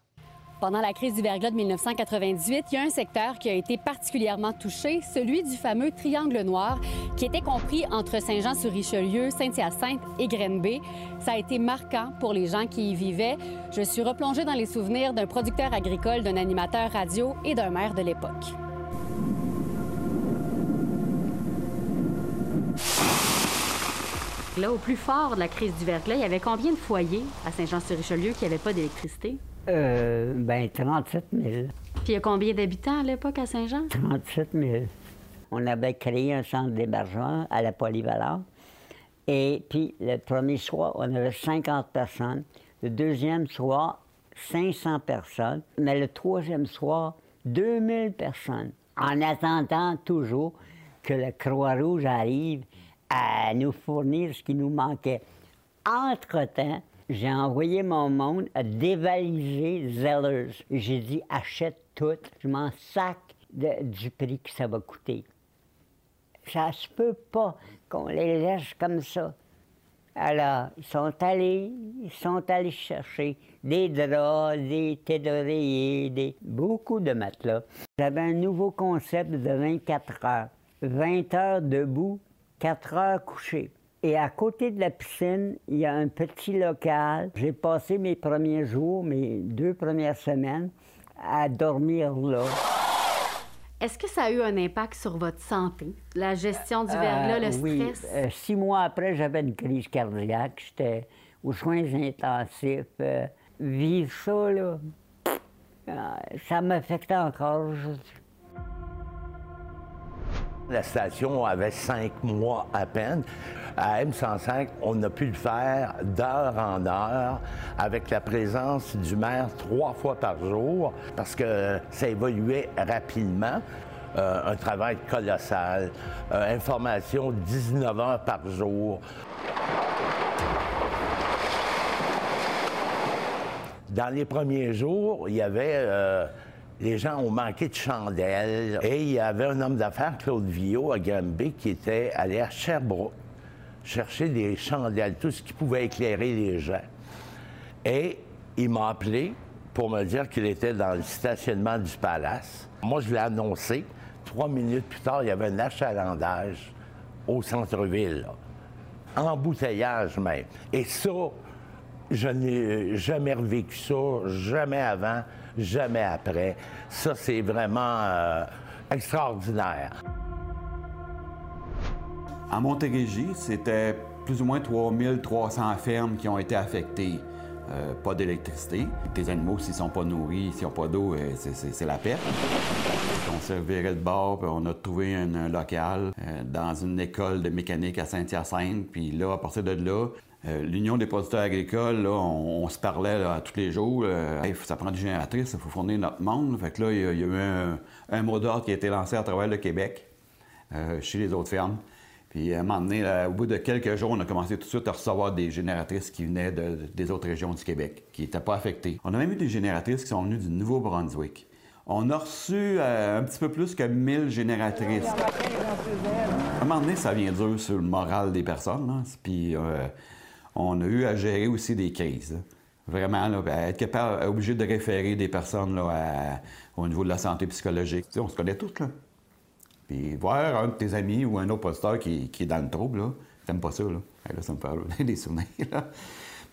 Pendant la crise du verglas de 1998, il y a un secteur qui a été particulièrement touché, celui du fameux Triangle noir, qui était compris entre Saint-Jean-sur-Richelieu, Saint-Hyacinthe et Grenby. Ça a été marquant pour les gens qui y vivaient. Je suis replongée dans les souvenirs d'un producteur agricole, d'un animateur radio et d'un maire de l'époque. Là, au plus fort de la crise du verglas, il y avait combien de foyers à Saint-Jean-sur-Richelieu qui n'avaient pas d'électricité? Euh, ben, 37 000. Puis il y a combien d'habitants à l'époque à Saint-Jean? 37 000. On avait créé un centre d'hébergement à la Polyvalente. Et puis, le premier soir, on avait 50 personnes. Le deuxième soir, 500 personnes. Mais le troisième soir, 2000 personnes. En attendant toujours que la Croix-Rouge arrive à nous fournir ce qui nous manquait. Entre-temps, j'ai envoyé mon monde à dévaliser Zellers. J'ai dit, achète tout. Je m'en sac du prix que ça va coûter. Ça se peut pas qu'on les laisse comme ça. Alors, ils sont allés, ils sont allés chercher des draps, des têtes d'oreiller, des... beaucoup de matelas. J'avais un nouveau concept de 24 heures. 20 heures debout, 4 heures couchées. Et à côté de la piscine, il y a un petit local. J'ai passé mes premiers jours, mes deux premières semaines, à dormir là. Est-ce que ça a eu un impact sur votre santé, la gestion du verglas, le euh, stress? Oui. Euh, six mois après, j'avais une crise cardiaque. J'étais aux soins intensifs. Euh, vivre ça, là, ça m'affectait encore aujourd'hui. La station avait cinq mois à peine. À M105, on a pu le faire d'heure en heure avec la présence du maire trois fois par jour parce que ça évoluait rapidement. Euh, un travail colossal, euh, information 19 heures par jour. Dans les premiers jours, il y avait euh, les gens ont manqué de chandelles. Et il y avait un homme d'affaires, Claude Villot, à Granby, qui était allé à Sherbrooke chercher des chandelles, tout ce qui pouvait éclairer les gens. Et il m'a appelé pour me dire qu'il était dans le stationnement du palace. Moi, je l'ai annoncé. Trois minutes plus tard, il y avait un achalandage au centre-ville. Embouteillage même. Et ça, je n'ai jamais revécu ça, jamais avant, jamais après. Ça, c'est vraiment euh, extraordinaire. En Montérégie, c'était plus ou moins 3300 fermes qui ont été affectées. Euh, pas d'électricité. Tes animaux, s'ils sont pas nourris, s'ils n'ont pas d'eau, euh, c'est la perte. On s'est viré de bord, puis on a trouvé un, local dans une école de mécanique à Saint-Hyacinthe. Puis là, à partir de là, euh, L'Union des producteurs agricoles, là, on, se parlait tous les jours. ça prend des génératrices, il faut fournir notre monde. Fait que là, il y, a, eu un, mot d'ordre qui a été lancé à travers le Québec, euh, chez les autres fermes. Puis à un moment donné, au bout de quelques jours, on a commencé tout de suite à recevoir des génératrices qui venaient de- des autres régions du Québec, qui n'étaient pas affectées. On a même eu des génératrices qui sont venues du Nouveau-Brunswick. On a reçu euh, un petit peu plus que 1000 génératrices. À un moment donné, ça vient dur sur le moral des personnes. Puis euh, on a eu à gérer aussi des crises. Vraiment, ben, être capable, obligé de référer des personnes là, au niveau de la santé psychologique. On se connaît tous, là. Puis voir un de tes amis ou un autre posteur qui, qui est dans le trouble, là, t'aimes pas ça, là. Là, ça me fait (laughs) des souvenirs, là.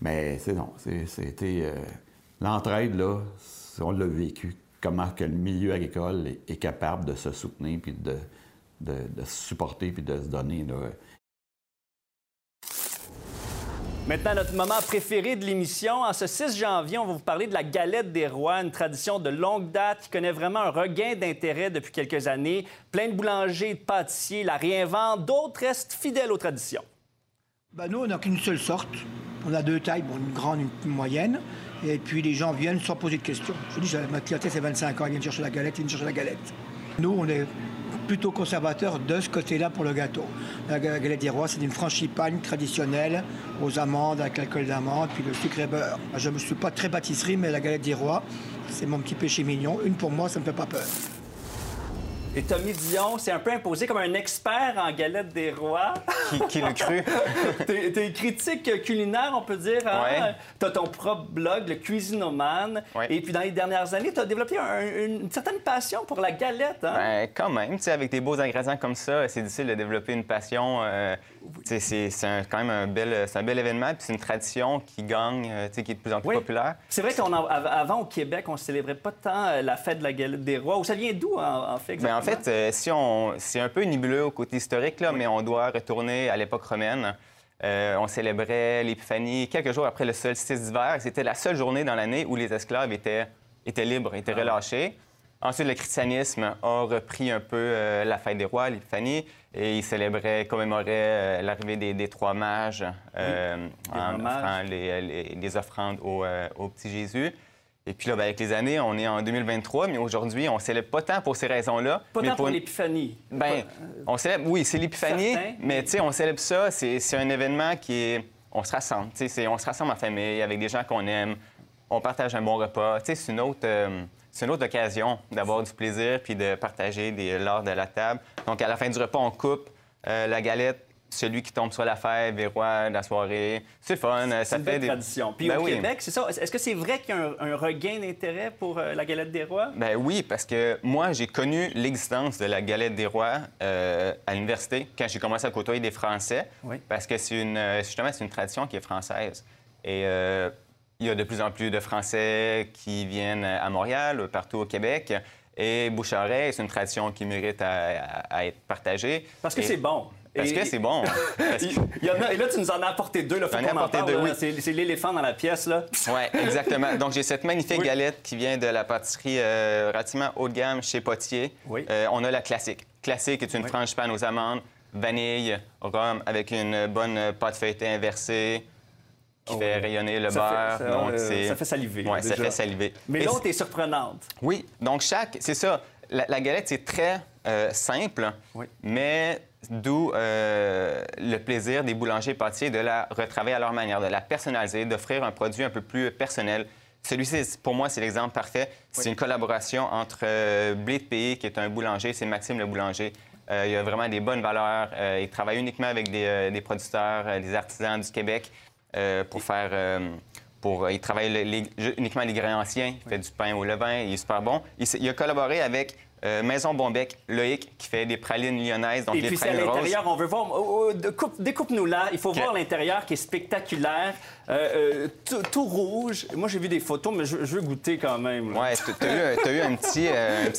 Mais c'est non, c'était... euh, L'entraide, là, on l'a vécu. Comment que le milieu agricole est, est capable de se soutenir, puis de, de, de se supporter, puis de se donner, là. Maintenant, notre moment préféré de l'émission. En ce 6 janvier, on va vous parler de la galette des rois, une tradition de longue date qui connaît vraiment un regain d'intérêt depuis quelques années. Plein de boulangers et de pâtissiers la réinventent, d'autres restent fidèles aux traditions. Ben nous, on n'a qu'une seule sorte. On a deux tailles, une grande, une moyenne. Et puis les gens viennent sans poser de questions. Je dis, ma clientèle, c'est 25 ans. Ils viennent chercher la galette, ils viennent chercher la galette. Nous, on est plutôt conservateurs de ce côté-là pour le gâteau. La ga- galette des rois, c'est une frangipane traditionnelle aux amandes, avec l'alcool d'amande, puis le sucre et beurre. Je ne suis pas très pâtisserie, mais la galette des rois, c'est mon petit péché mignon. Une pour moi, ça ne me fait pas peur. Et Tommy Dion s'est un peu imposé comme un expert en galette des rois. Qui, qui l'a cru? (laughs) T'es t'es critique culinaire, on peut dire. Hein? Ouais. T'as ton propre blog, le Cuisinomane. Et puis, dans les dernières années, t'as développé un- une, certaine passion pour la galette. Hein? Ben, quand même, tu sais, avec des beaux ingrédients comme ça, c'est difficile de développer une passion. euh, c'est quand même un bel, c'est un bel événement, puis c'est une tradition qui gagne, euh, qui est de plus en plus populaire. C'est vrai qu'avant, au Québec, on célébrait pas tant euh, la fête de la galette des rois. Ça vient d'où, en, en fait, Ben, en exactement? fait, euh, si on, c'est un peu nébuleux au côté historique, là, mais on doit retourner à l'époque romaine. Euh, on célébrait l'Épiphanie quelques jours après le solstice d'hiver. C'était la seule journée dans l'année où les esclaves étaient, étaient libres, étaient relâchés. Ensuite, le christianisme a repris un peu euh, la fête des rois, l'Épiphanie, et il célébrait, commémorait euh, l'arrivée des, des trois mages euh, en offrant les, les- les offrandes au, euh, au petit Jésus. Et puis là, ben, avec les années, on est en 2023, mais aujourd'hui, on célèbre pas tant pour ces raisons-là. Pas mais tant pour l'épiphanie. ben, on célèbre, oui, c'est l'épiphanie, Certain. mais tu sais, on célèbre ça, c'est un événement qui est. On se rassemble, tu sais, on se rassemble en famille avec des gens qu'on aime, on partage un bon repas. Tu sais, c'est une autre. euh, c'est une autre occasion d'avoir du plaisir puis de partager des, lors de la table. Donc, à la fin du repas, on coupe euh, la galette. Celui qui tombe sur la roi de la soirée. C'est fun. Ça une fait belle des tradition. Puis Ben au oui. Québec, c'est ça. Est-ce que c'est vrai qu'il y a un, un regain d'intérêt pour euh, la galette des rois? Ben oui, parce que moi, j'ai connu l'existence de la galette des rois euh, à l'université quand j'ai commencé à côtoyer des Français. Oui. Parce que c'est une, justement, c'est une tradition qui est française. Et euh, il y a de plus en plus de Français qui viennent à Montréal, partout au Québec. Et bouche-à-oreille, c'est une tradition qui mérite à, à- à être partagée. Parce que Et- c'est bon. Parce que c'est bon. Parce (laughs) que- Il y en a- et là, tu nous en as apporté deux. Là, faut qu'on en apporté parle, oui. C'est l'éléphant dans la pièce. là. Oui, exactement. Donc, j'ai cette magnifique galette qui vient de la pâtisserie euh, relativement haut de gamme chez Potier. Euh, on a la classique. Classique est une frangipane aux amandes, vanille, rhum, avec une bonne pâte feuilletée inversée qui fait rayonner le beurre. fait- ça, Donc, euh, ça fait saliver, Oui, ça fait saliver. Mais l'autre est surprenante. oui, donc chaque, c'est ça. La, la galette, c'est très euh, simple, mais d'où euh, le plaisir des boulangers et pâtissiers de la retravailler à leur manière, de la personnaliser, d'offrir un produit un peu plus personnel. Celui-ci, pour moi, c'est l'exemple parfait. C'est une collaboration entre Blé de Pays, qui est un boulanger, c'est Maxime le boulanger. Euh, il y a vraiment des bonnes valeurs. Euh, il travaille uniquement avec des, euh, des producteurs, des artisans du Québec euh, pour faire... euh, pour, il travaille les- uniquement les grains anciens. Il fait du pain au levain. Il est super bon. Il, il a collaboré avec euh, Maison Bonbec, Loïc, qui fait des pralines lyonnaises. Donc Et les puis c'est à l'intérieur, on veut voir. oh, oh, découpe- Découpe-nous là. Il faut voir l'intérieur qui est spectaculaire. Euh, euh, tout, rouge. Moi, j'ai vu des photos, mais je, je veux goûter quand même. Ouais, t'as- t'as eu, un petit,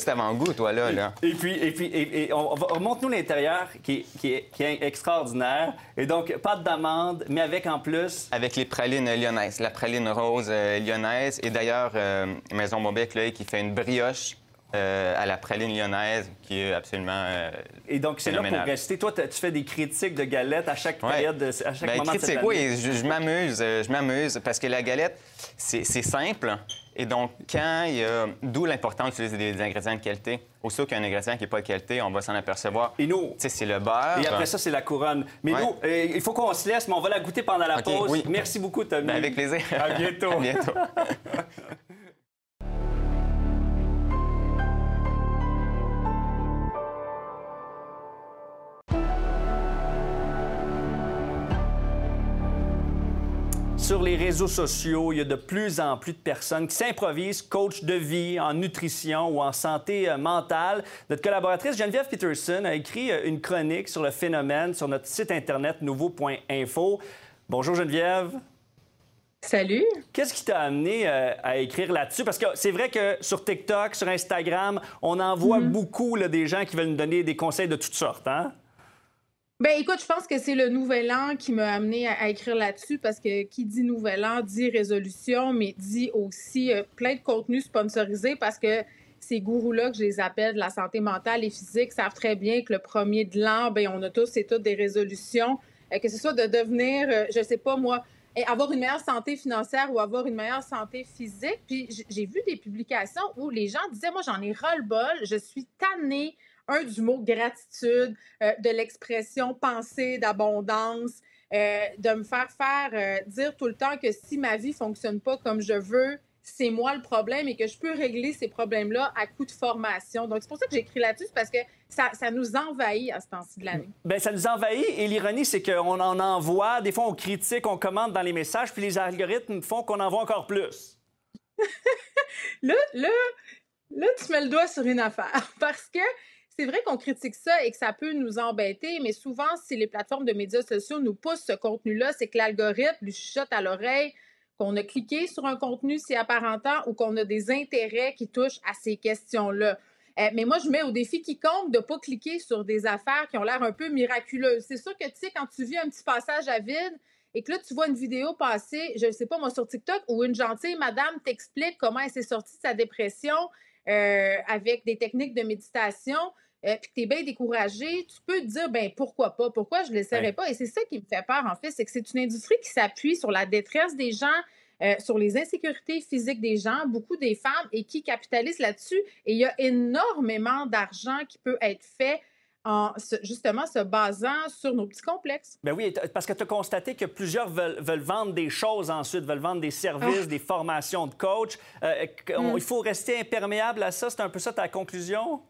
avant-goût, toi, là. là. Et puis, et puis et, et on, on montre-nous l'intérieur qui, est- qui, est, qui est extraordinaire. Et donc, pâte d'amande, mais avec en plus. Avec les pralines lyonnaises, la praline rose lyonnaise. Et d'ailleurs, Maison Bonbec, là, qui fait une brioche euh, à la praline lyonnaise, qui est absolument. euh, Et donc, c'est là pour rester. Toi, tu fais des critiques de galettes à chaque Ouais. période, de- à chaque Ben, moment de cette critique, année. oui, je, je m'amuse, euh, je m'amuse, parce que la galette, c'est simple Et donc, quand il y a... D'où l'importance d'utiliser des ingrédients de qualité. Aussitôt qu'il y a un ingrédient qui n'est pas de qualité, on va s'en apercevoir. Et nous... Tu sais, c'est le beurre. Et après ça, c'est la couronne. Mais Ouais. nous, euh, il faut qu'on se laisse, mais on va la goûter pendant la pause. oui. Merci beaucoup, Tommy. Ben, avec plaisir. À bientôt. (laughs) À bientôt. (laughs) Sur les réseaux sociaux, il y a de plus en plus de personnes qui s'improvisent coach de vie en nutrition ou en santé euh, mentale. Notre collaboratrice Geneviève Peterson a écrit euh, une chronique sur le phénomène sur notre site internet nouveau.info. Bonjour Geneviève. Salut. Qu'est-ce qui t'a amené euh, à écrire là-dessus? Parce que c'est vrai que sur TikTok, sur Instagram, on en voit beaucoup là, des gens qui veulent nous donner des conseils de toutes sortes. Hein? Ben écoute, je pense que c'est le nouvel an qui m'a amené à, écrire là-dessus parce que qui dit nouvel an dit résolution, mais dit aussi euh, plein de contenus sponsorisés parce que ces gourous-là, que je les appelle de la santé mentale et physique, savent très bien que le premier de l'an, ben on a tous et toutes des résolutions, euh, que ce soit de devenir, euh, je sais pas moi, eh, avoir une meilleure santé financière ou avoir une meilleure santé physique. Puis j'ai vu des publications où les gens disaient, moi j'en ai ras-le-bol, je suis tannée un du mot gratitude, euh, de l'expression pensée d'abondance, euh, de me faire faire euh, dire tout le temps que si ma vie fonctionne pas comme je veux, c'est moi le problème et que je peux régler ces problèmes-là à coup de formation. Donc, c'est pour ça que j'ai écrit là-dessus, parce que ça, ça nous envahit à ce temps-ci de l'année. Ben, ça nous envahit et l'ironie, c'est qu'on en envoie, des fois on critique, on commente dans les messages, puis les algorithmes font qu'on en voit encore plus. (laughs) Là, là, là, tu mets le doigt sur une affaire (laughs) parce que c'est vrai qu'on critique ça et que ça peut nous embêter, mais souvent, si les plateformes de médias sociaux nous poussent ce contenu-là, c'est que l'algorithme lui chuchote à l'oreille qu'on a cliqué sur un contenu si apparentant ou qu'on a des intérêts qui touchent à ces questions-là. Euh, mais moi, je mets au défi quiconque de ne pas cliquer sur des affaires qui ont l'air un peu miraculeuses. C'est sûr que, tu sais, quand tu vis un petit passage à vide et que là, tu vois une vidéo passer, je ne sais pas, moi, sur TikTok, où une gentille madame t'explique comment elle s'est sortie de sa dépression euh, avec des techniques de méditation, euh, puis que tu es bien découragé, tu peux te dire, ben pourquoi pas? Pourquoi je ne l'essaierai Ouais. pas? Et c'est ça qui me fait peur, en fait, c'est que c'est une industrie qui s'appuie sur la détresse des gens, euh, sur les insécurités physiques des gens, beaucoup des femmes, et qui capitalisent là-dessus. Et il y a énormément d'argent qui peut être fait en se- justement se basant sur nos petits complexes. Ben oui, parce que tu as constaté que plusieurs veulent, veulent vendre des choses ensuite, veulent vendre des services, Ah. des formations de coach. Euh, Mm. Il faut rester imperméable à ça. C'est un peu ça ta conclusion?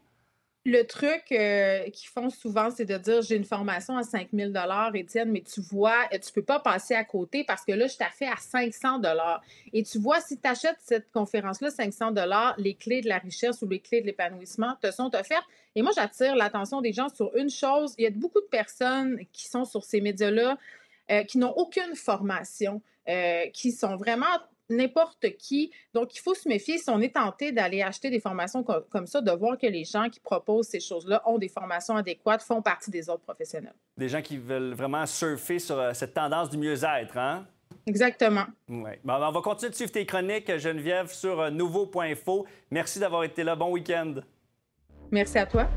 Le truc euh, qu'ils font souvent, c'est de dire j'ai une formation à 5000 dollars, Étienne, mais tu vois, tu peux pas passer à côté parce que là, je t'ai fait à 500 dollars. Et tu vois, si tu achètes cette conférence-là, 500 dollars, les clés de la richesse ou les clés de l'épanouissement te sont offertes. Et moi, j'attire l'attention des gens sur une chose. Il y a beaucoup de personnes qui sont sur ces médias-là euh, qui n'ont aucune formation, euh, qui sont vraiment n'importe qui. Donc, il faut se méfier si on est tenté d'aller acheter des formations co- comme ça, de voir que les gens qui proposent ces choses-là ont des formations adéquates, font partie des autres professionnels. Des gens qui veulent vraiment surfer sur euh, cette tendance du mieux-être, hein? Exactement. Ouais. Bon, on va continuer de suivre tes chroniques, Geneviève, sur euh, nouveau.info. Merci d'avoir été là. Bon week-end. Merci à toi.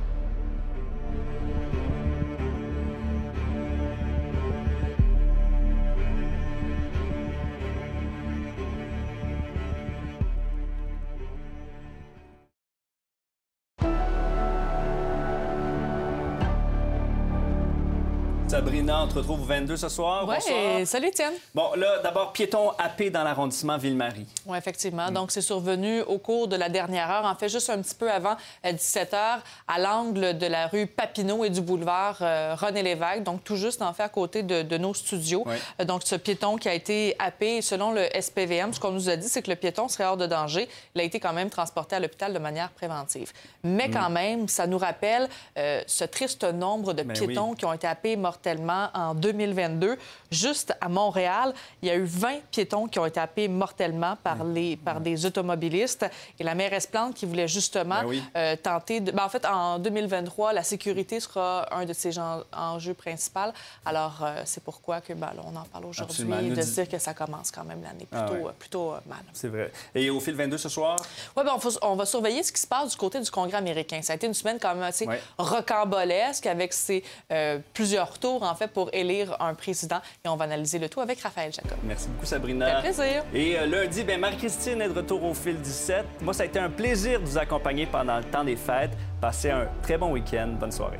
Sabrina, on te retrouve au 22 ce soir. Ouais, Bonsoir. salut Étienne. Bon, là, d'abord, piéton happé dans l'arrondissement Ville-Marie. Oui, effectivement. Donc, c'est survenu au cours de la dernière heure, en fait, juste un petit peu avant 17 h, à l'angle de la rue Papineau et du boulevard euh, René Lévesque, donc tout juste, en fait, à côté de, de nos studios. Euh, Donc, ce piéton qui a été happé, selon le SPVM, ce qu'on nous a dit, c'est que le piéton serait hors de danger. Il a été quand même transporté à l'hôpital de manière préventive. Mais Mm. quand même, ça nous rappelle euh, ce triste nombre de Ben piétons oui. qui ont été happés mortellement en 2022. Juste à Montréal, il y a eu 20 piétons qui ont été happés mortellement par, les, par des automobilistes. Et la mairesse Plante qui voulait justement Ben oui. euh, tenter de... ben, en fait, en 2023, la sécurité sera un de ses enjeux principaux. Alors, euh, c'est pourquoi que, ben, là, on en parle aujourd'hui et de se dire que ça commence quand même l'année Ah plutôt, ouais. euh, plutôt euh, mal. C'est vrai. Et au fil 22 ce soir? Oui, ben on, faut- on va surveiller ce qui se passe du côté du Congrès américain. Ça a été une semaine quand même assez Ouais. rocambolesque avec ses plusieurs tours en fait, pour élire un président. Et on va analyser le tout avec Raphaël Jacob. Merci beaucoup, Sabrina. Fait plaisir. Et euh, lundi, ben, Marie-Christine est de retour au fil 17. Moi, ça a été un plaisir de vous accompagner pendant le temps des fêtes. Passez un très bon week-end. Bonne soirée.